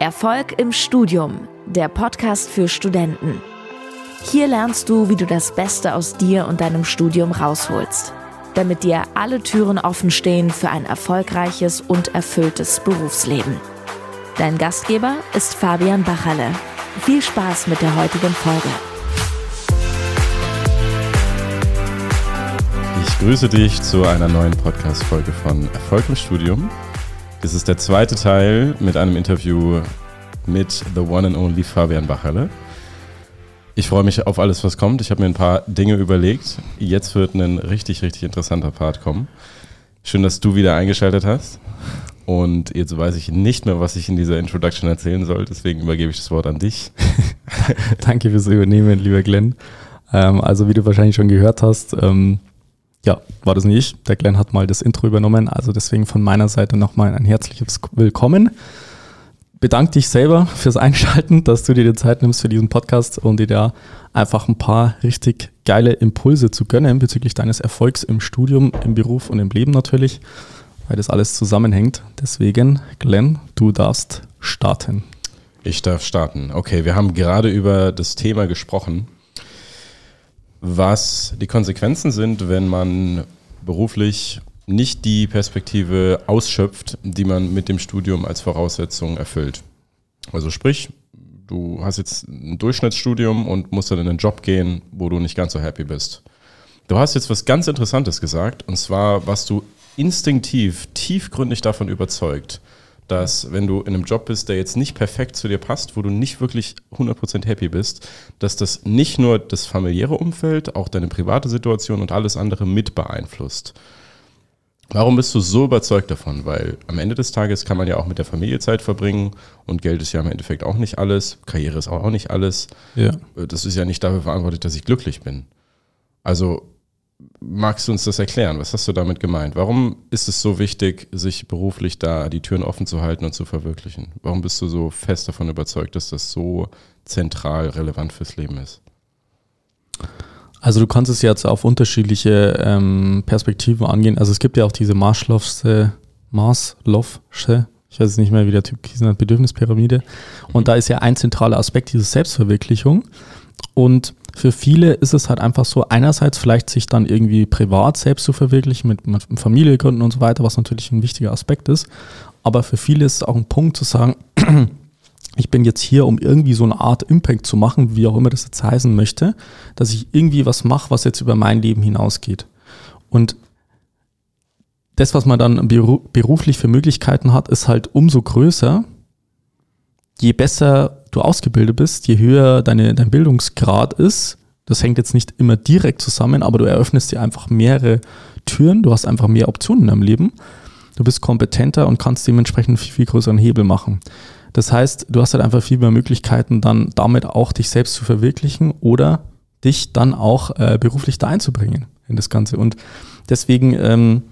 Erfolg im Studium, der Podcast für Studenten. Hier lernst du, wie du das Beste aus dir und deinem Studium rausholst, damit dir alle Türen offen stehen für ein erfolgreiches und erfülltes Berufsleben. Dein Gastgeber ist Fabian Bachalle. Viel Spaß mit der heutigen Folge. Ich grüße dich zu einer neuen Podcast-Folge von Erfolg im Studium. Das ist der zweite Teil mit einem Interview mit The One and Only Fabian Bachalle. Ich freue mich auf alles, was kommt. Ich habe mir ein paar Dinge überlegt. Jetzt wird ein richtig, richtig interessanter Part kommen. Schön, dass du wieder eingeschaltet hast. Und jetzt weiß ich nicht mehr, was ich in dieser Introduction erzählen soll. Deswegen übergebe ich das Wort an dich. Danke fürs Übernehmen, lieber Glenn. Ähm, also, wie du wahrscheinlich schon gehört hast, ähm, ja, war das nicht ich. Der Glenn hat mal das Intro übernommen. Also deswegen von meiner Seite nochmal ein herzliches Willkommen. Bedanke dich selber fürs Einschalten, dass du dir die Zeit nimmst für diesen Podcast und dir da einfach ein paar richtig geile Impulse zu gönnen bezüglich deines Erfolgs im Studium, im Beruf und im Leben natürlich, weil das alles zusammenhängt. Deswegen, Glenn, du darfst starten. Ich darf starten. Okay, wir haben gerade über das Thema gesprochen, was die Konsequenzen sind, wenn man beruflich nicht die Perspektive ausschöpft, die man mit dem Studium als Voraussetzung erfüllt. Also sprich, du hast jetzt ein Durchschnittsstudium und musst dann in einen Job gehen, wo du nicht ganz so happy bist. Du hast jetzt was ganz Interessantes gesagt, und zwar, was du instinktiv, tiefgründig davon überzeugt, dass wenn du in einem Job bist, der jetzt nicht perfekt zu dir passt, wo du nicht wirklich 100% happy bist, dass das nicht nur das familiäre Umfeld, auch deine private Situation und alles andere mit beeinflusst. Warum bist du so überzeugt davon? Weil am Ende des Tages kann man ja auch mit der Familie Zeit verbringen und Geld ist ja im Endeffekt auch nicht alles, Karriere ist auch nicht alles. Ja. Das ist ja nicht dafür verantwortlich, dass ich glücklich bin. Also magst du uns das erklären? Was hast du damit gemeint? Warum ist es so wichtig, sich beruflich da die Türen offen zu halten und zu verwirklichen? Warum bist du so fest davon überzeugt, dass das so zentral relevant fürs Leben ist? Also du kannst es jetzt auf unterschiedliche ähm, Perspektiven angehen. Also es gibt ja auch diese Maslow'sche, Maslow'sche, ich weiß nicht mehr, wie der Typ hieß, Bedürfnispyramide. Und da ist ja ein zentraler Aspekt diese Selbstverwirklichung. Und für viele ist es halt einfach so, einerseits vielleicht sich dann irgendwie privat selbst zu verwirklichen, mit, mit Familiengründen und so weiter, was natürlich ein wichtiger Aspekt ist. Aber für viele ist es auch ein Punkt zu sagen, ich bin jetzt hier, um irgendwie so eine Art Impact zu machen, wie auch immer das jetzt heißen möchte, dass ich irgendwie was mache, was jetzt über mein Leben hinausgeht. Und das, was man dann beruflich für Möglichkeiten hat, ist halt umso größer, je besser du ausgebildet bist, je höher deine, dein Bildungsgrad ist. Das hängt jetzt nicht immer direkt zusammen, aber du eröffnest dir einfach mehrere Türen, du hast einfach mehr Optionen in deinem Leben. Du bist kompetenter und kannst dementsprechend viel, viel größeren Hebel machen. Das heißt, du hast halt einfach viel mehr Möglichkeiten, dann damit auch dich selbst zu verwirklichen oder dich dann auch äh, beruflich da einzubringen in das Ganze. Und deswegen, ähm,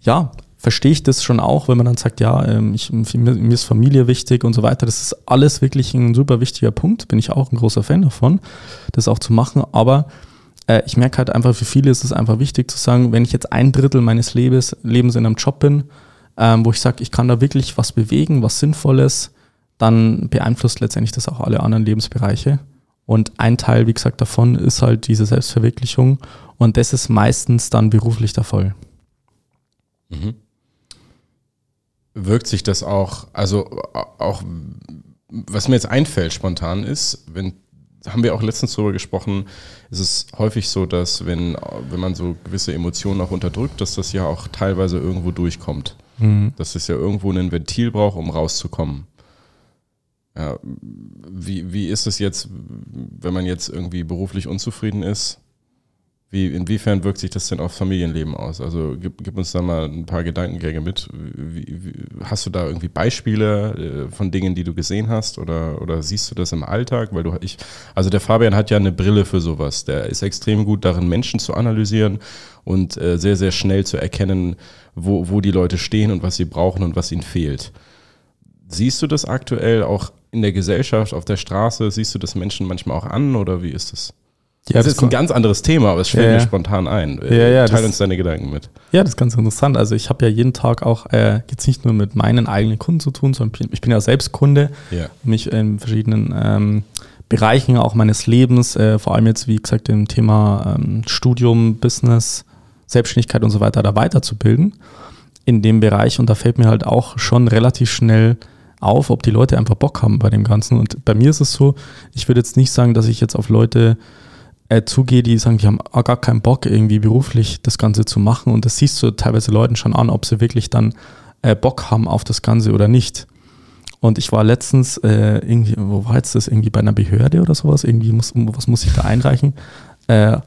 ja, verstehe ich das schon auch, wenn man dann sagt, ja, ähm, ich, mir ist Familie wichtig und so weiter. Das ist alles wirklich ein super wichtiger Punkt. Bin ich auch ein großer Fan davon, das auch zu machen. Aber äh, ich merke halt einfach, für viele ist es einfach wichtig zu sagen, wenn ich jetzt ein Drittel meines Lebens, Lebens in einem Job bin, ähm, wo ich sage, ich kann da wirklich was bewegen, was Sinnvolles, dann beeinflusst letztendlich das auch alle anderen Lebensbereiche. Und ein Teil, wie gesagt, davon ist halt diese Selbstverwirklichung. Und das ist meistens dann beruflich der Fall. Mhm wirkt sich das auch, also auch, was mir jetzt einfällt spontan ist, wenn haben wir auch letztens darüber gesprochen, ist es häufig so, dass wenn, wenn man so gewisse Emotionen auch unterdrückt, dass das ja auch teilweise irgendwo durchkommt. Mhm. Dass es ja irgendwo ein Ventil braucht, um rauszukommen. Ja, wie, wie ist es jetzt, wenn man jetzt irgendwie beruflich unzufrieden ist? Wie, inwiefern wirkt sich das denn auf Familienleben aus? Also gib, gib uns da mal ein paar Gedankengänge mit. Wie, wie, hast du da irgendwie Beispiele äh, von Dingen, die du gesehen hast oder, oder siehst du das im Alltag? Weil du ich, also der Fabian hat ja eine Brille für sowas. Der ist extrem gut darin, Menschen zu analysieren und äh, sehr, sehr schnell zu erkennen, wo, wo die Leute stehen und was sie brauchen und was ihnen fehlt. Siehst du das aktuell auch in der Gesellschaft, auf der Straße? Siehst du das Menschen manchmal auch an oder wie ist das? Ja, das, das ist ein ganz anderes Thema, aber es fällt ja, mir spontan ein. Ja, ja, Teil uns deine Gedanken mit. Ja, das ist ganz interessant. Also ich habe ja jeden Tag auch äh, jetzt nicht nur mit meinen eigenen Kunden zu tun, sondern ich bin ja selbst Kunde, ja. mich in verschiedenen ähm, Bereichen auch meines Lebens, äh, vor allem jetzt wie gesagt im Thema ähm, Studium, Business, Selbstständigkeit und so weiter, da weiterzubilden in dem Bereich. Und da fällt mir halt auch schon relativ schnell auf, ob die Leute einfach Bock haben bei dem Ganzen. Und bei mir ist es so, ich würde jetzt nicht sagen, dass ich jetzt auf Leute äh, zugehe, die sagen, die haben gar keinen Bock, irgendwie beruflich das Ganze zu machen. Und das siehst du teilweise Leuten schon an, ob sie wirklich dann äh, Bock haben auf das Ganze oder nicht. Und ich war letztens äh, irgendwie, wo war jetzt das? Irgendwie bei einer Behörde oder sowas? Irgendwie muss, was muss ich da einreichen? Äh,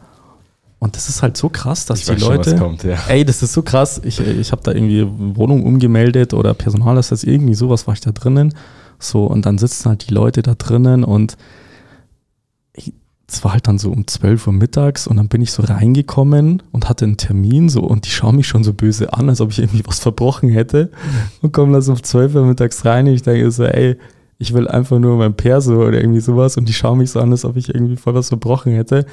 und das ist halt so krass, dass ich die Leute. Schon, kommt, ja. Ey, das ist so krass. Ich, ich habe da irgendwie Wohnung umgemeldet oder Personal, das heißt irgendwie sowas war ich da drinnen. So, und dann sitzen halt die Leute da drinnen und es war halt dann so um 12 Uhr mittags und dann bin ich so reingekommen und hatte einen Termin so und die schauen mich schon so böse an, als ob ich irgendwie was verbrochen hätte. Und kommen dann so um 12 Uhr mittags rein und ich denke so, ey, ich will einfach nur mein Perso oder irgendwie sowas und die schauen mich so an, als ob ich irgendwie voll was verbrochen hätte,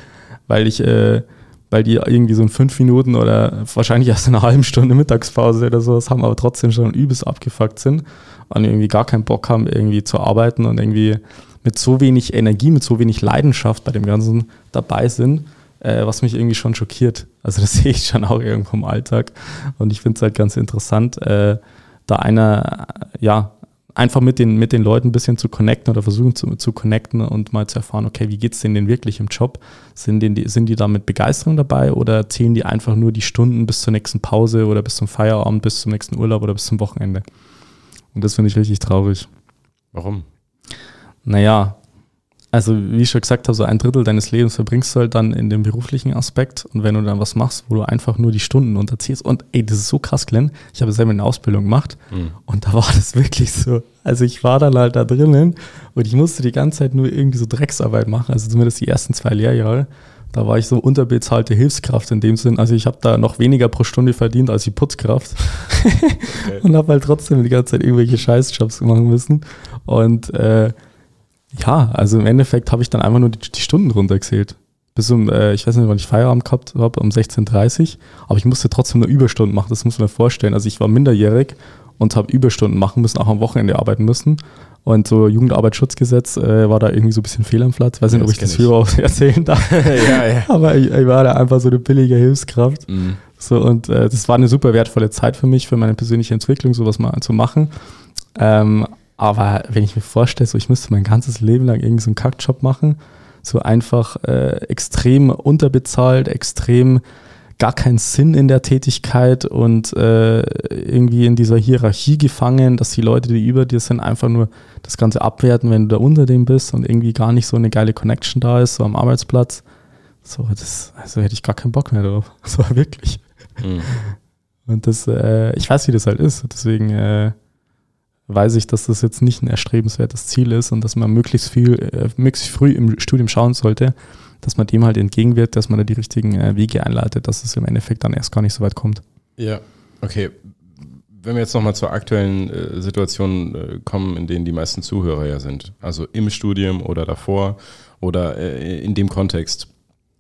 weil ich, äh, weil die irgendwie so in fünf Minuten oder wahrscheinlich erst in einer halben Stunde Mittagspause oder sowas haben, aber trotzdem schon übelst abgefuckt sind und irgendwie gar keinen Bock haben, irgendwie zu arbeiten und irgendwie mit so wenig Energie, mit so wenig Leidenschaft bei dem Ganzen dabei sind, äh, was mich irgendwie schon schockiert. Also das sehe ich schon auch irgendwo im Alltag. Und ich finde es halt ganz interessant, äh, da einer, ja, einfach mit den, mit den Leuten ein bisschen zu connecten oder versuchen zu, zu connecten und mal zu erfahren, okay, wie geht es denen denn wirklich im Job? Sind, die, sind die da mit Begeisterung dabei oder zählen die einfach nur die Stunden bis zur nächsten Pause oder bis zum Feierabend, bis zum nächsten Urlaub oder bis zum Wochenende? Und das finde ich richtig traurig. Warum? Naja, also wie ich schon gesagt habe, so ein Drittel deines Lebens verbringst du halt dann in dem beruflichen Aspekt. Und wenn du dann was machst, wo du einfach nur die Stunden unterziehst. Und ey, das ist so krass, Glenn, ich habe selber eine Ausbildung gemacht. Mhm. und da war das wirklich so, also ich war dann halt da drinnen und ich musste die ganze Zeit nur irgendwie so Drecksarbeit machen, also zumindest die ersten zwei Lehrjahre, da war ich so unterbezahlte Hilfskraft in dem Sinn, also ich habe da noch weniger pro Stunde verdient als die Putzkraft. Okay. und habe halt trotzdem die ganze Zeit irgendwelche Scheißjobs machen müssen. Und äh, ja, also im Endeffekt habe ich dann einfach nur die, die Stunden runtergezählt. Bis um, äh, ich weiß nicht, wann ich Feierabend gehabt habe, um 16.30 Uhr. Aber ich musste trotzdem nur Überstunden machen, das muss man sich vorstellen. Also ich war minderjährig und habe Überstunden machen müssen, auch am Wochenende arbeiten müssen. Und so Jugendarbeitsschutzgesetz äh, war da irgendwie so ein bisschen fehl am Platz. Weiß nicht, ob ich das früher auch erzählen darf. ja, ja. Aber ich, ich, war da einfach so eine billige Hilfskraft. Mhm. So, und äh, das war eine super wertvolle Zeit für mich, für meine persönliche Entwicklung, sowas mal zu machen. Ähm, aber wenn ich mir vorstelle, so ich müsste mein ganzes Leben lang irgendwie so einen Kackjob machen, so einfach äh, extrem unterbezahlt, extrem gar keinen Sinn in der Tätigkeit und äh, irgendwie in dieser Hierarchie gefangen, dass die Leute, die über dir sind, einfach nur das Ganze abwerten, wenn du da unter dem bist und irgendwie gar nicht so eine geile Connection da ist, so am Arbeitsplatz. So, das, also hätte ich gar keinen Bock mehr drauf. So wirklich. Mhm. Und das, äh, ich weiß, wie das halt ist. Deswegen äh, weiß ich, dass das jetzt nicht ein erstrebenswertes Ziel ist und dass man möglichst viel, äh, möglichst früh im Studium schauen sollte, dass man dem halt entgegenwirkt, dass man da die richtigen äh, Wege einleitet, dass es im Endeffekt dann erst gar nicht so weit kommt. Ja, okay. Wenn wir jetzt nochmal zur aktuellen äh, Situation äh, kommen, in denen die meisten Zuhörer ja sind, also im Studium oder davor oder äh, in dem Kontext,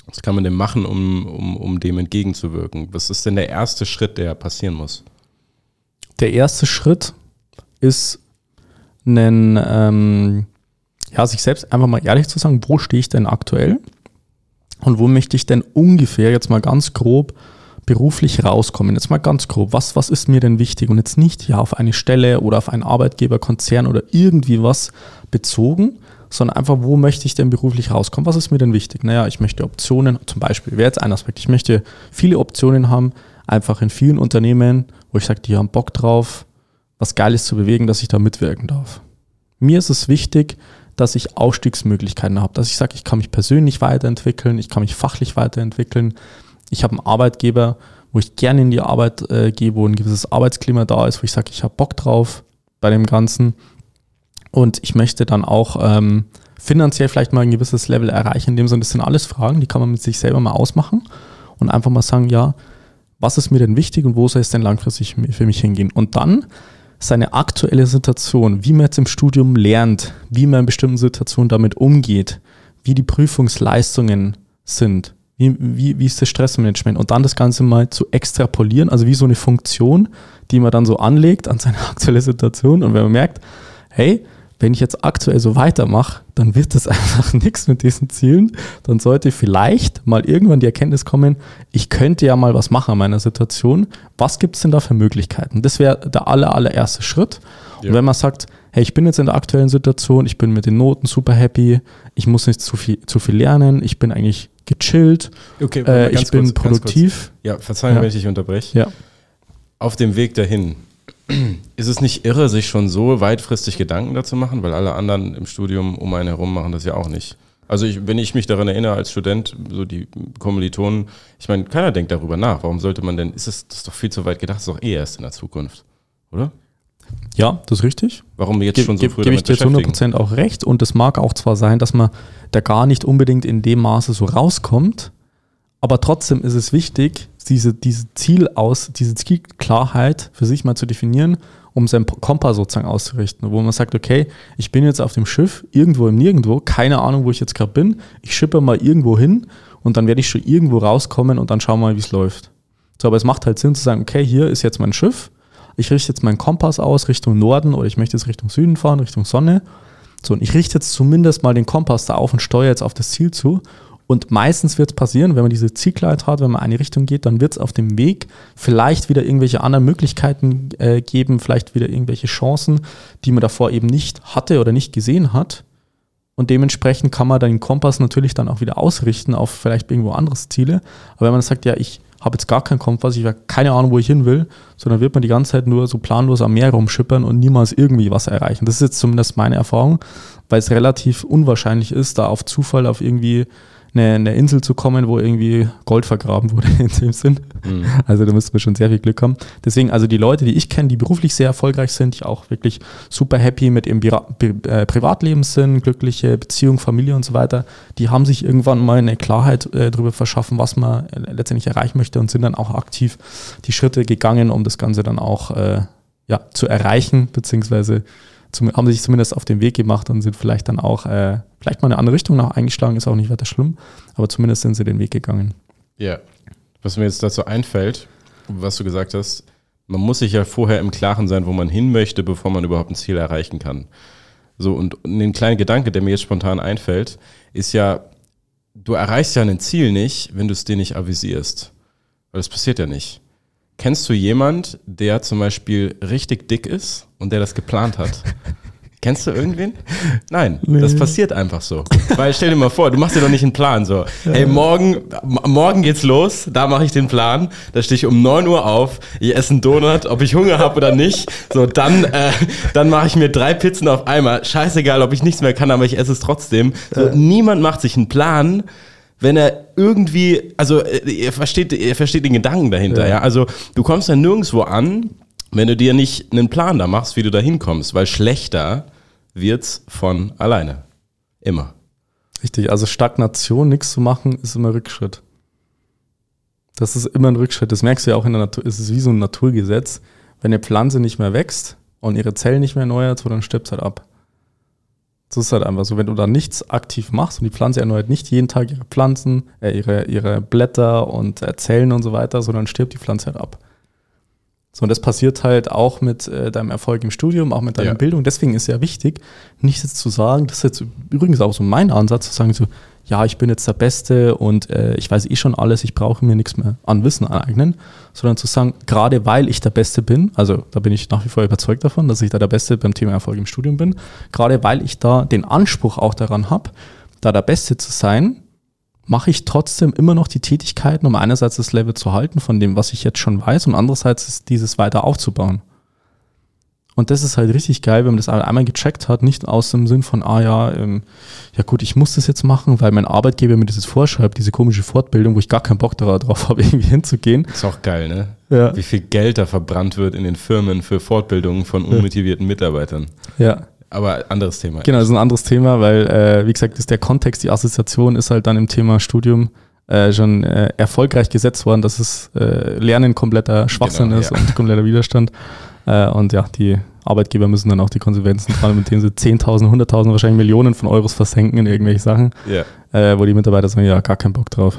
was kann man denn machen, um, um, um dem entgegenzuwirken? Was ist denn der erste Schritt, der passieren muss? Der erste Schritt ist, einen, ähm, ja, sich selbst einfach mal ehrlich zu sagen, wo stehe ich denn aktuell und wo möchte ich denn ungefähr jetzt mal ganz grob beruflich rauskommen. Jetzt mal ganz grob, was, was ist mir denn wichtig und jetzt nicht ja auf eine Stelle oder auf einen Arbeitgeber, Konzern oder irgendwie was bezogen, sondern einfach, wo möchte ich denn beruflich rauskommen? Was ist mir denn wichtig? Naja, ich möchte Optionen, zum Beispiel, wäre jetzt ein Aspekt, ich möchte viele Optionen haben, einfach in vielen Unternehmen, wo ich sage, die haben Bock drauf, was Geiles zu bewegen, dass ich da mitwirken darf. Mir ist es wichtig, dass ich Aufstiegsmöglichkeiten habe, dass ich sage, ich kann mich persönlich weiterentwickeln, ich kann mich fachlich weiterentwickeln. Ich habe einen Arbeitgeber, wo ich gerne in die Arbeit äh, gehe, wo ein gewisses Arbeitsklima da ist, wo ich sage, ich habe Bock drauf bei dem Ganzen. Und ich möchte dann auch ähm, finanziell vielleicht mal ein gewisses Level erreichen. In dem Sinne, das sind alles Fragen, die kann man mit sich selber mal ausmachen und einfach mal sagen, ja, was ist mir denn wichtig und wo soll es denn langfristig für mich hingehen? Und dann seine aktuelle Situation, wie man jetzt im Studium lernt, wie man in bestimmten Situationen damit umgeht, wie die Prüfungsleistungen sind. Wie, wie, wie ist das Stressmanagement? Und dann das Ganze mal zu extrapolieren, also wie so eine Funktion, die man dann so anlegt an seine aktuelle Situation. Und wenn man merkt, hey, wenn ich jetzt aktuell so weitermache, dann wird das einfach nichts mit diesen Zielen. Dann sollte vielleicht mal irgendwann die Erkenntnis kommen, ich könnte ja mal was machen an meiner Situation. Was gibt es denn da für Möglichkeiten? Das wäre der aller, allererste Schritt. Ja. Und wenn man sagt, hey, ich bin jetzt in der aktuellen Situation, ich bin mit den Noten super happy, ich muss nicht zu viel, zu viel lernen, ich bin eigentlich gechillt, okay, äh, ich bin kurz, produktiv. Ja, verzeihen, ja. wenn ich dich unterbreche. Ja. Auf dem Weg dahin, ist es nicht irre, sich schon so weitfristig Gedanken dazu machen, weil alle anderen im Studium um einen herum machen das ja auch nicht. Also ich, wenn ich mich daran erinnere als Student, so die Kommilitonen, ich meine, keiner denkt darüber nach. Warum sollte man denn, ist es das ist doch viel zu weit gedacht, das ist doch eh erst in der Zukunft, oder? Ja, das ist richtig. Warum jetzt Ge schon so früh Gebe ich dir zu 100% auch recht und es mag auch zwar sein, dass man da gar nicht unbedingt in dem Maße so rauskommt, aber trotzdem ist es wichtig, diese, diese Ziel aus, diese Zielklarheit für sich mal zu definieren, um seinen Kompass sozusagen auszurichten, wo man sagt, okay, ich bin jetzt auf dem Schiff, irgendwo im Nirgendwo, keine Ahnung, wo ich jetzt gerade bin, ich schippe mal irgendwo hin und dann werde ich schon irgendwo rauskommen und dann schauen wir mal, wie es läuft. So, aber es macht halt Sinn zu sagen, okay, hier ist jetzt mein Schiff, ich richte jetzt meinen Kompass aus Richtung Norden oder ich möchte jetzt Richtung Süden fahren, Richtung Sonne. So, und ich richte jetzt zumindest mal den Kompass da auf und steuere jetzt auf das Ziel zu und meistens wird es passieren, wenn man diese Zielklarheit hat, wenn man eine Richtung geht, dann wird es auf dem Weg vielleicht wieder irgendwelche anderen Möglichkeiten äh, geben, vielleicht wieder irgendwelche Chancen, die man davor eben nicht hatte oder nicht gesehen hat. Und dementsprechend kann man den Kompass natürlich dann auch wieder ausrichten auf vielleicht irgendwo anderes Ziele. Aber wenn man sagt, ja, ich habe jetzt gar keinen Kompass, ich habe keine Ahnung, wo ich hin will, sondern wird man die ganze Zeit nur so planlos am Meer rumschippern und niemals irgendwie was erreichen. Das ist jetzt zumindest meine Erfahrung, weil es relativ unwahrscheinlich ist, da auf Zufall auf irgendwie eine, eine Insel zu kommen, wo irgendwie Gold vergraben wurde in dem Sinn. Mhm. Also da müssten wir schon sehr viel Glück haben. Deswegen, also die Leute, die ich kenne, die beruflich sehr erfolgreich sind, die auch wirklich super happy mit ihrem äh, Privatleben sind, glückliche Beziehung, Familie und so weiter, die haben sich irgendwann mal eine Klarheit äh, darüber verschaffen, was man äh, letztendlich erreichen möchte und sind dann auch aktiv die Schritte gegangen, um das Ganze dann auch äh, ja, zu erreichen, beziehungsweise zum, haben sich zumindest auf den Weg gemacht und sind vielleicht dann auch, äh, vielleicht mal eine andere Richtung noch eingeschlagen, ist auch nicht weiter schlimm, aber zumindest sind sie den Weg gegangen. Ja, was mir jetzt dazu einfällt, was du gesagt hast, man muss sich ja vorher im Klaren sein, wo man hin möchte, bevor man überhaupt ein Ziel erreichen kann. So, und ein kleiner Gedanke, der mir jetzt spontan einfällt, ist ja, du erreichst ja ein Ziel nicht, wenn du es dir nicht avisierst. Weil das passiert ja nicht. Kennst du jemand, der zum Beispiel richtig dick ist und der das geplant hat? Kennst du irgendwen? Nein, nee. das passiert einfach so. Weil stell dir mal vor, du machst dir doch nicht einen Plan so. Ja. Hey, morgen, morgen geht's los, da mache ich den Plan. Da stehe ich um 9 Uhr auf, ich esse einen Donut, ob ich Hunger habe oder nicht. So, dann, äh, dann mache ich mir drei Pizzen auf einmal. Scheißegal, ob ich nichts mehr kann, aber ich esse es trotzdem. So, ja. Niemand macht sich einen Plan, wenn er irgendwie, also äh, er versteht, er versteht den Gedanken dahinter, ja. ja. Also du kommst dann nirgendwo an, wenn du dir nicht einen Plan da machst, wie du da hinkommst, weil schlechter wird's von alleine. Immer. Richtig, also Stagnation, nichts zu machen, ist immer Rückschritt. Das ist immer ein Rückschritt. Das merkst du ja auch in der Natur. Es ist wie so ein Naturgesetz. Wenn eine Pflanze nicht mehr wächst und ihre Zellen nicht mehr erneuert, so dann stirbt es halt ab. Das ist halt einfach so, wenn du da nichts aktiv machst und die Pflanze erneuert nicht jeden Tag ihre Pflanzen, äh, ihre, ihre Blätter und Zellen und so weiter, sondern stirbt die Pflanze halt ab. So, und das passiert halt auch mit äh, deinem Erfolg im Studium, auch mit deiner ja. Bildung. Deswegen ist ja wichtig, nichts zu sagen, das ist jetzt übrigens auch so mein Ansatz, zu sagen so, ja, ich bin jetzt der Beste und äh, ich weiß eh schon alles, ich brauche mir nichts mehr an Wissen aneignen, sondern zu sagen, gerade weil ich der Beste bin, also da bin ich nach wie vor überzeugt davon, dass ich da der Beste beim Thema Erfolg im Studium bin, gerade weil ich da den Anspruch auch daran habe, da der Beste zu sein, mache ich trotzdem immer noch die Tätigkeiten, um einerseits das Level zu halten von dem, was ich jetzt schon weiß und andererseits dieses weiter aufzubauen. Und das ist halt richtig geil, wenn man das einmal gecheckt hat, nicht aus dem Sinn von, ah ja, ähm, ja gut, ich muss das jetzt machen, weil mein Arbeitgeber mir das jetzt vorschreibt, diese komische Fortbildung, wo ich gar keinen Bock darauf habe, irgendwie hinzugehen. Ist auch geil, ne? Ja. Wie viel Geld da verbrannt wird in den Firmen für Fortbildungen von unmotivierten Mitarbeitern. Ja. Aber anderes Thema. Genau, das ist ein anderes Thema, weil, äh, wie gesagt, ist der Kontext, die Assoziation ist halt dann im Thema Studium äh, schon äh, erfolgreich gesetzt worden, dass es äh, Lernen kompletter Schwachsinn genau, ist ja. und kompletter Widerstand. Äh, und ja, die Arbeitgeber müssen dann auch die Konsequenzen tragen, mit denen sie 10.000, 100.000, wahrscheinlich Millionen von Euros versenken in irgendwelche Sachen, Ja. äh, wo die Mitarbeiter sagen, ja, gar keinen Bock drauf.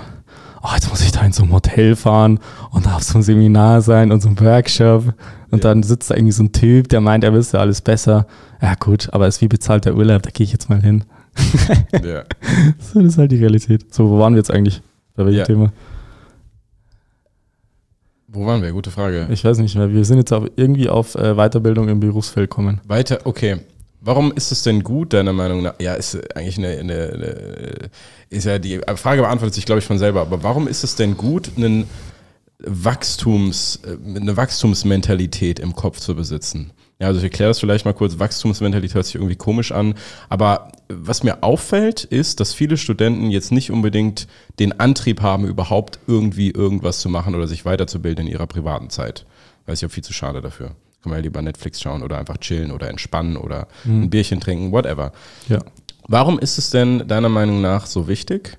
Oh, jetzt muss ich da in so ein Hotel fahren und auf so ein Seminar sein und so ein Workshop. Und Ja. dann sitzt da irgendwie so ein Typ, der meint, er wüsste alles besser. Ja gut, aber es ist wie bezahlt der Urlaub, da gehe ich jetzt mal hin. ja. So, das ist halt die Realität. So, wo waren wir jetzt eigentlich? Bei welchem Ja. Thema? Wo waren wir? Gute Frage. Ich weiß nicht mehr. Wir sind jetzt auf, irgendwie auf äh, Weiterbildung im Berufsfeld kommen. Weiter, okay. Warum ist es denn gut, deiner Meinung nach? Ja, ist eigentlich eine, eine, eine ist ja die Frage beantwortet sich, glaube ich, von selber, aber warum ist es denn gut, einen Wachstums, äh, eine Wachstumsmentalität im Kopf zu besitzen? Ja, also ich erkläre das vielleicht mal kurz. Wachstumsmentalität hört sich irgendwie komisch an, aber was mir auffällt, ist, dass viele Studenten jetzt nicht unbedingt den Antrieb haben, überhaupt irgendwie irgendwas zu machen oder sich weiterzubilden in ihrer privaten Zeit. Weil ich auch viel zu schade dafür. Kann man ja lieber Netflix schauen oder einfach chillen oder entspannen oder ein Bierchen trinken, whatever. Ja. Warum ist es denn deiner Meinung nach so wichtig,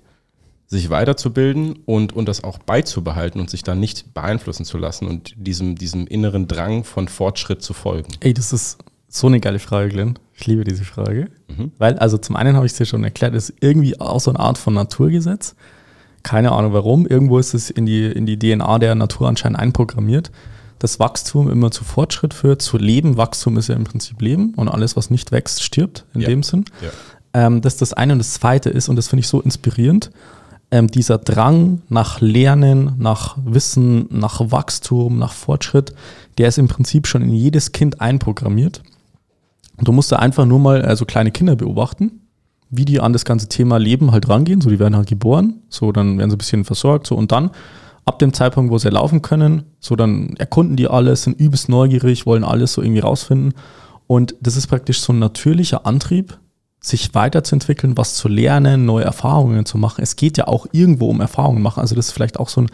sich weiterzubilden und, und das auch beizubehalten und sich da nicht beeinflussen zu lassen und diesem, diesem inneren Drang von Fortschritt zu folgen? Ey, das ist so eine geile Frage, Glenn. Ich liebe diese Frage. Mhm. Weil, also zum einen habe ich es dir schon erklärt, es ist irgendwie auch so eine Art von Naturgesetz. Keine Ahnung warum. Irgendwo ist es in die, in die DNA der Natur anscheinend einprogrammiert, dass Wachstum immer zu Fortschritt führt, zu Leben. Wachstum ist ja im Prinzip Leben und alles, was nicht wächst, stirbt in Ja. dem Sinn. Ja. Ähm, das ist das eine und das zweite ist, und das finde ich so inspirierend, ähm, dieser Drang nach Lernen, nach Wissen, nach Wachstum, nach Fortschritt, der ist im Prinzip schon in jedes Kind einprogrammiert. Und du musst da einfach nur mal äh, so kleine Kinder beobachten, wie die an das ganze Thema Leben halt rangehen. So, die werden halt geboren, so, dann werden sie ein bisschen versorgt, so, und dann ab dem Zeitpunkt, wo sie laufen können, so, dann erkunden die alles, sind übelst neugierig, wollen alles so irgendwie rausfinden. Und das ist praktisch so ein natürlicher Antrieb, sich weiterzuentwickeln, was zu lernen, neue Erfahrungen zu machen. Es geht ja auch irgendwo um Erfahrungen machen. Also das ist vielleicht auch so, ein,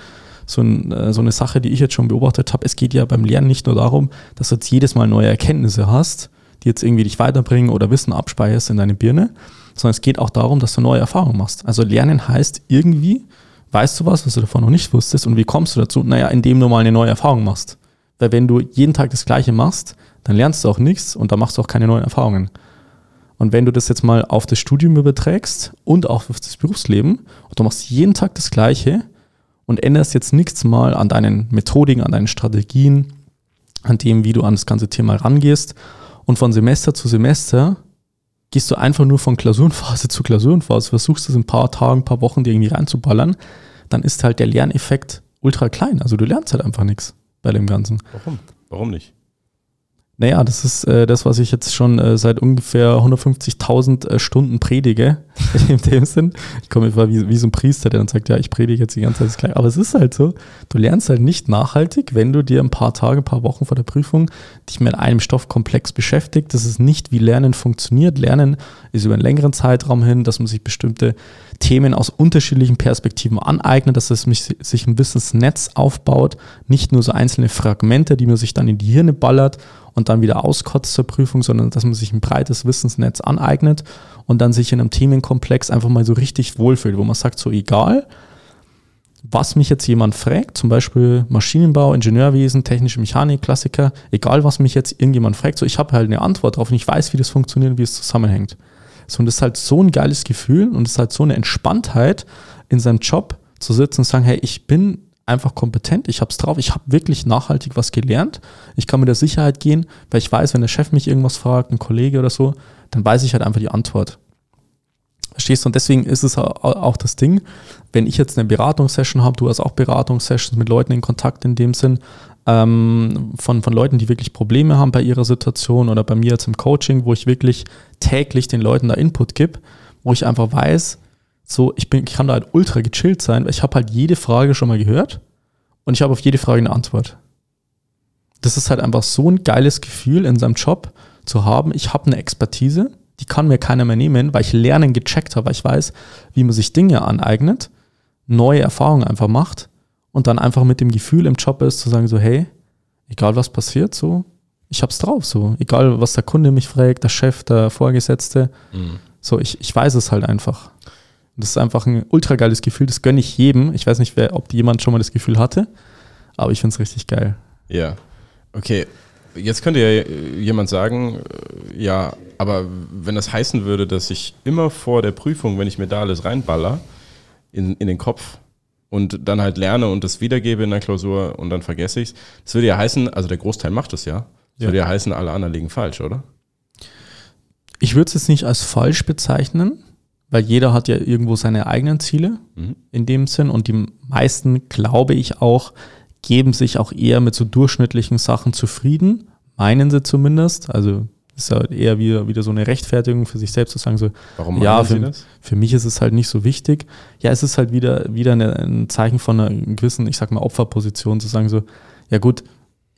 so, ein, äh, so eine Sache, die ich jetzt schon beobachtet habe. Es geht ja beim Lernen nicht nur darum, dass du jetzt jedes Mal neue Erkenntnisse hast, die jetzt irgendwie dich weiterbringen oder Wissen abspeicherst in deine Birne, sondern es geht auch darum, dass du neue Erfahrungen machst. Also Lernen heißt irgendwie, weißt du was, was du davon noch nicht wusstest und wie kommst du dazu? Naja, indem du mal eine neue Erfahrung machst. Weil wenn du jeden Tag das Gleiche machst, dann lernst du auch nichts und dann machst du auch keine neuen Erfahrungen. Und wenn du das jetzt mal auf das Studium überträgst und auch auf das Berufsleben und du machst jeden Tag das Gleiche und änderst jetzt nichts mal an deinen Methodiken, an deinen Strategien, an dem, wie du an das ganze Thema rangehst und von Semester zu Semester gehst du einfach nur von Klausurenphase zu Klausurenphase, versuchst es in ein paar Tagen, ein paar Wochen dir irgendwie reinzuballern, dann ist halt der Lerneffekt ultra klein. Also du lernst halt einfach nichts bei dem Ganzen. Warum? Warum nicht? Naja, das ist äh, das, was ich jetzt schon äh, seit ungefähr 150.000 äh, Stunden predige. In dem Sinn. Ich komme mir wie, wie so ein Priester, der dann sagt, ja, ich predige jetzt die ganze Zeit das Gleiche. Aber es ist halt so, du lernst halt nicht nachhaltig, wenn du dir ein paar Tage, ein paar Wochen vor der Prüfung dich mit einem Stoffkomplex beschäftigt. Das ist nicht, wie Lernen funktioniert. Lernen ist über einen längeren Zeitraum hin, dass man sich bestimmte Themen aus unterschiedlichen Perspektiven aneignet, dass es sich ein Wissensnetz aufbaut, nicht nur so einzelne Fragmente, die man sich dann in die Hirne ballert und dann wieder auskotzt zur Prüfung, sondern dass man sich ein breites Wissensnetz aneignet und dann sich in einem Themenkomplex einfach mal so richtig wohlfühlt, wo man sagt, so egal, was mich jetzt jemand fragt, zum Beispiel Maschinenbau, Ingenieurwesen, technische Mechanik, Klassiker, egal was mich jetzt irgendjemand fragt, so ich habe halt eine Antwort drauf und ich weiß, wie das funktioniert, wie es zusammenhängt. So, und das ist halt so ein geiles Gefühl und es ist halt so eine Entspanntheit in seinem Job zu sitzen und sagen, hey, ich bin einfach kompetent, ich habe es drauf, ich habe wirklich nachhaltig was gelernt, ich kann mit der Sicherheit gehen, weil ich weiß, wenn der Chef mich irgendwas fragt, ein Kollege oder so, dann weiß ich halt einfach die Antwort. Verstehst du? Und deswegen ist es auch das Ding, wenn ich jetzt eine Beratungssession habe, du hast auch Beratungssessions mit Leuten in Kontakt in dem Sinn, ähm, von, von Leuten, die wirklich Probleme haben bei ihrer Situation oder bei mir jetzt im Coaching, wo ich wirklich täglich den Leuten da Input gebe, wo ich einfach weiß, so, ich, bin, ich kann da halt ultra gechillt sein, weil ich habe halt jede Frage schon mal gehört und ich habe auf jede Frage eine Antwort. Das ist halt einfach so ein geiles Gefühl in seinem Job zu haben. Ich habe eine Expertise, die kann mir keiner mehr nehmen, weil ich Lernen gecheckt habe, weil ich weiß, wie man sich Dinge aneignet, neue Erfahrungen einfach macht und dann einfach mit dem Gefühl im Job ist, zu sagen so, hey, egal was passiert, so, ich hab's drauf, so, egal was der Kunde mich fragt, der Chef, der Vorgesetzte, Mhm. so, ich, ich weiß es halt einfach. Das ist einfach ein ultra geiles Gefühl, das gönne ich jedem. Ich weiß nicht, wer, ob jemand schon mal das Gefühl hatte, aber ich finde es richtig geil. Ja. Okay. Jetzt könnte ja jemand sagen, äh, ja, aber wenn das heißen würde, dass ich immer vor der Prüfung, wenn ich mir da alles reinballer, in, in den Kopf und dann halt lerne und das wiedergebe in der Klausur und dann vergesse ich es, das würde ja heißen, also der Großteil macht es ja, das ja. würde ja heißen, alle anderen liegen falsch, oder? Ich würde es jetzt nicht als falsch bezeichnen, weil jeder hat ja irgendwo seine eigenen Ziele mhm. in dem Sinn und die meisten, glaube ich auch, geben sich auch eher mit so durchschnittlichen Sachen zufrieden, meinen sie zumindest. Also ist ja eher wieder, wieder so eine Rechtfertigung für sich selbst zu sagen, so, Warum ja, für, für mich ist es halt nicht so wichtig. Ja, es ist halt wieder, wieder eine, ein Zeichen von einer gewissen, ich sag mal, Opferposition, zu sagen, so, ja gut,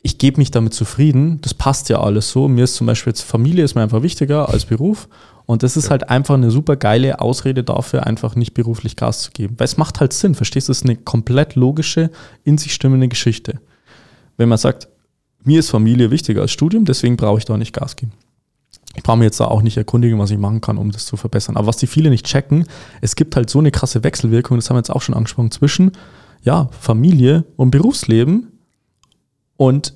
ich gebe mich damit zufrieden, das passt ja alles so. Mir ist zum Beispiel jetzt Familie ist mir einfach wichtiger als Beruf. Und das ist ja. halt einfach eine super geile Ausrede dafür, einfach nicht beruflich Gas zu geben. Weil es macht halt Sinn, verstehst du? Es ist eine komplett logische, in sich stimmende Geschichte. Wenn man sagt, mir ist Familie wichtiger als Studium, deswegen brauche ich da nicht Gas geben. Ich brauche mir jetzt da auch nicht erkundigen, was ich machen kann, um das zu verbessern. Aber was die viele nicht checken, es gibt halt so eine krasse Wechselwirkung, das haben wir jetzt auch schon angesprochen, zwischen ja, Familie und Berufsleben. Und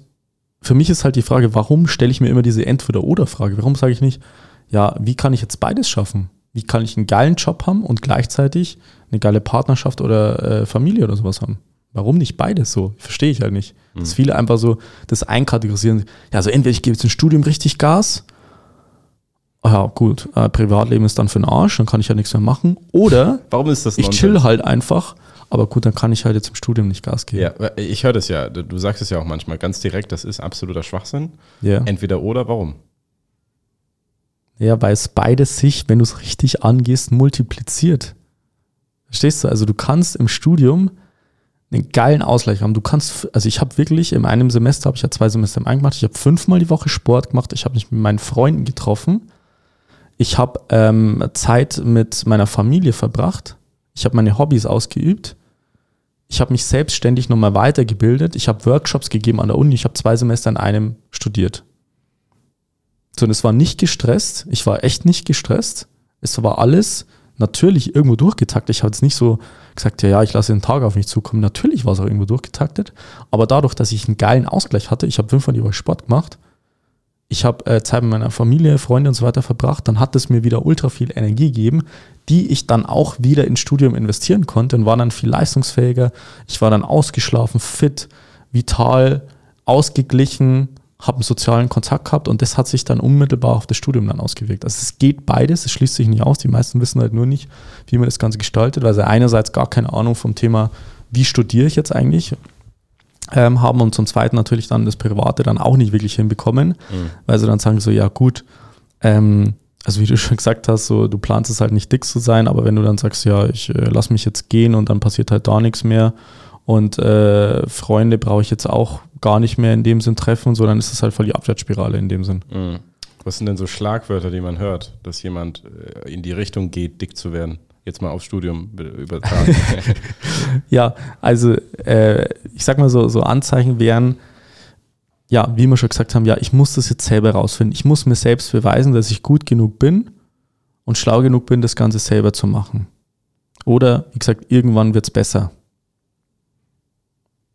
für mich ist halt die Frage, warum stelle ich mir immer diese Entweder-Oder-Frage? Warum sage ich nicht, ja, wie kann ich jetzt beides schaffen? Wie kann ich einen geilen Job haben und gleichzeitig eine geile Partnerschaft oder äh, Familie oder sowas haben? Warum nicht beides so? Verstehe ich halt nicht. Mhm. Dass viele einfach so das einkategorisieren. Ja, also entweder ich gebe jetzt im Studium richtig Gas, oh ja, gut, äh, Privatleben ist dann für den Arsch, dann kann ich ja nichts mehr machen. Oder Warum ist das ich chill halt einfach, aber gut, dann kann ich halt jetzt im Studium nicht Gas geben. Ja, ich höre das ja, du sagst es ja auch manchmal ganz direkt, das ist absoluter Schwachsinn. Ja. Entweder oder, warum? Ja, weil es beides sich, wenn du es richtig angehst, multipliziert. Verstehst du? Also du kannst im Studium einen geilen Ausgleich haben. Du kannst, also ich habe wirklich in einem Semester, habe ich ja zwei Semester im gemacht, ich habe fünfmal die Woche Sport gemacht, ich habe mich mit meinen Freunden getroffen, ich habe ähm, Zeit mit meiner Familie verbracht, ich habe meine Hobbys ausgeübt, ich habe mich selbstständig nochmal weitergebildet, ich habe Workshops gegeben an der Uni, ich habe zwei Semester in einem studiert. So, und es war nicht gestresst. Ich war echt nicht gestresst. Es war alles natürlich irgendwo durchgetaktet. Ich habe jetzt nicht so gesagt, ja, ja, ich lasse den Tag auf mich zukommen. Natürlich war es auch irgendwo durchgetaktet. Aber dadurch, dass ich einen geilen Ausgleich hatte, ich habe fünfmal die Woche Sport gemacht, ich habe äh, Zeit mit meiner Familie, Freunde und so weiter verbracht, dann hat es mir wieder ultra viel Energie gegeben, die ich dann auch wieder ins Studium investieren konnte und war dann viel leistungsfähiger. Ich war dann ausgeschlafen, fit, vital, ausgeglichen, habe einen sozialen Kontakt gehabt und das hat sich dann unmittelbar auf das Studium dann ausgewirkt. Also es geht beides, es schließt sich nicht aus. Die meisten wissen halt nur nicht, wie man das Ganze gestaltet, weil sie einerseits gar keine Ahnung vom Thema, wie studiere ich jetzt eigentlich, ähm, haben und zum Zweiten natürlich dann das Private dann auch nicht wirklich hinbekommen, mhm. weil sie dann sagen so, ja gut, ähm, also wie du schon gesagt hast, so du planst es halt nicht dick zu sein, aber wenn du dann sagst, ja, ich äh, lass mich jetzt gehen und dann passiert halt da nichts mehr und äh, Freunde brauche ich jetzt auch gar nicht mehr in dem Sinn treffen, sondern ist es halt voll die Abwärtsspirale in dem Sinn. Mhm. Was sind denn so Schlagwörter, die man hört, dass jemand äh, in die Richtung geht, dick zu werden? Jetzt mal aufs Studium übertragen. ja, also äh, ich sag mal so, so Anzeichen wären, ja, wie wir schon gesagt haben, ja, ich muss das jetzt selber rausfinden. Ich muss mir selbst beweisen, dass ich gut genug bin und schlau genug bin, das Ganze selber zu machen. Oder, wie gesagt, irgendwann wird es besser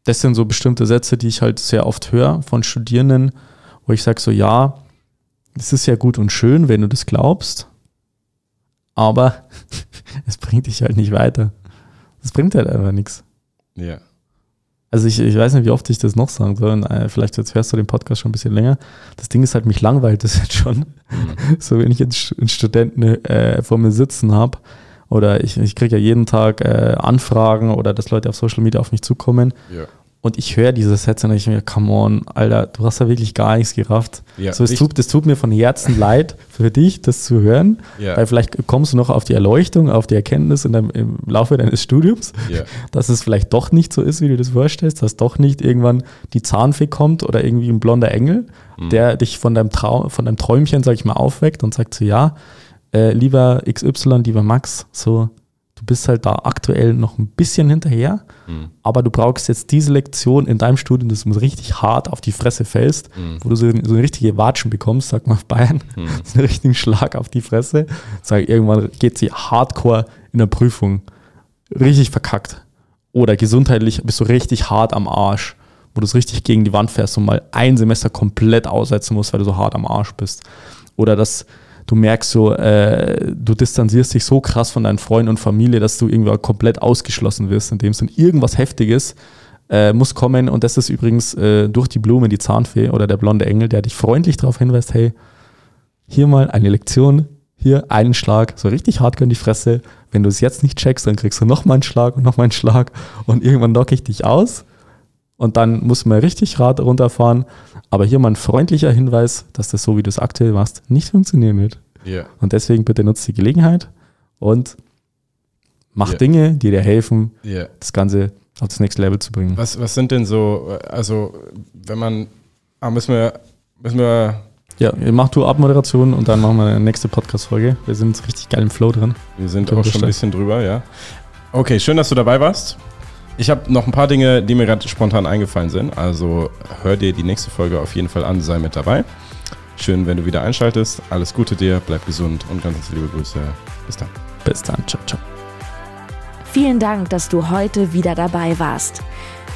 das sind so bestimmte Sätze, die ich halt sehr oft höre von Studierenden, wo ich sage so, ja, es ist ja gut und schön, wenn du das glaubst, aber es bringt dich halt nicht weiter. Es bringt halt einfach nichts. Ja. Also ich, ich weiß nicht, wie oft ich das noch sagen soll. Äh, vielleicht jetzt hörst du den Podcast schon ein bisschen länger. Das Ding ist halt, mich langweilt das jetzt schon. Mhm. So, wenn ich jetzt einen Studenten äh, vor mir sitzen habe, oder ich, ich kriege ja jeden Tag äh, Anfragen oder dass Leute auf Social Media auf mich zukommen. Ja. Und ich höre diese Sätze und ich mir, come on, Alter, du hast ja wirklich gar nichts gerafft. Ja, so, es tut, das tut mir von Herzen leid für dich, das zu hören, ja. weil vielleicht kommst du noch auf die Erleuchtung, auf die Erkenntnis in deinem, im Laufe deines Studiums, ja. dass es vielleicht doch nicht so ist, wie du das vorstellst, dass doch nicht irgendwann die Zahnfee kommt oder irgendwie ein blonder Engel, mhm. der dich von deinem Traum, von deinem Träumchen, sag ich mal, aufweckt und sagt so, ja, äh, lieber XY, lieber Max, so, du bist halt da aktuell noch ein bisschen hinterher, mhm. aber du brauchst jetzt diese Lektion in deinem Studium, dass du richtig hart auf die Fresse fällst, mhm. wo du so, so, eine richtige Watschen bekommst, sagt man auf Bayern, mhm. so einen richtigen Schlag auf die Fresse. Sag, irgendwann geht sie hardcore in der Prüfung richtig verkackt. Oder gesundheitlich bist du richtig hart am Arsch wo du es richtig gegen die Wand fährst und mal ein Semester komplett aussetzen musst, weil du so hart am Arsch bist. Oder dass du merkst so, äh, du distanzierst dich so krass von deinen Freunden und Familie, dass du irgendwie komplett ausgeschlossen wirst, indem es irgendwas Heftiges äh, muss kommen. Und das ist übrigens äh, durch die Blume die Zahnfee oder der blonde Engel, der dich freundlich darauf hinweist, hey, hier mal eine Lektion, hier einen Schlag, so richtig hart in die Fresse. Wenn du es jetzt nicht checkst, dann kriegst du noch mal einen Schlag und noch mal einen Schlag und irgendwann lock ich dich aus und dann muss man richtig Rad runterfahren. Aber hier mal ein freundlicher Hinweis, dass das so, wie du es aktuell machst, nicht funktionieren wird. Yeah. Und deswegen bitte nutzt die Gelegenheit und mach Yeah. Dinge, die dir helfen, Yeah. das Ganze auf das nächste Level zu bringen. Was, was sind denn so, also wenn man, ah, müssen wir, müssen wir, Ja, mach du Abmoderation und dann machen wir eine nächste Podcast-Folge. Wir sind jetzt richtig geil im Flow drin. wir sind auch schon ein bisschen drüber, ja. Okay, schön, dass du dabei warst. Ich habe noch ein paar Dinge, die mir gerade spontan eingefallen sind. Also hör dir die nächste Folge auf jeden Fall an, sei mit dabei. Schön, wenn du wieder einschaltest. Alles Gute dir, bleib gesund und ganz liebe Grüße. Bis dann. Bis dann. Ciao, ciao. Vielen Dank, dass du heute wieder dabei warst.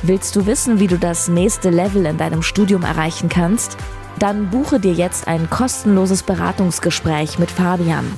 Willst du wissen, wie du das nächste Level in deinem Studium erreichen kannst? Dann buche dir jetzt ein kostenloses Beratungsgespräch mit Fabian.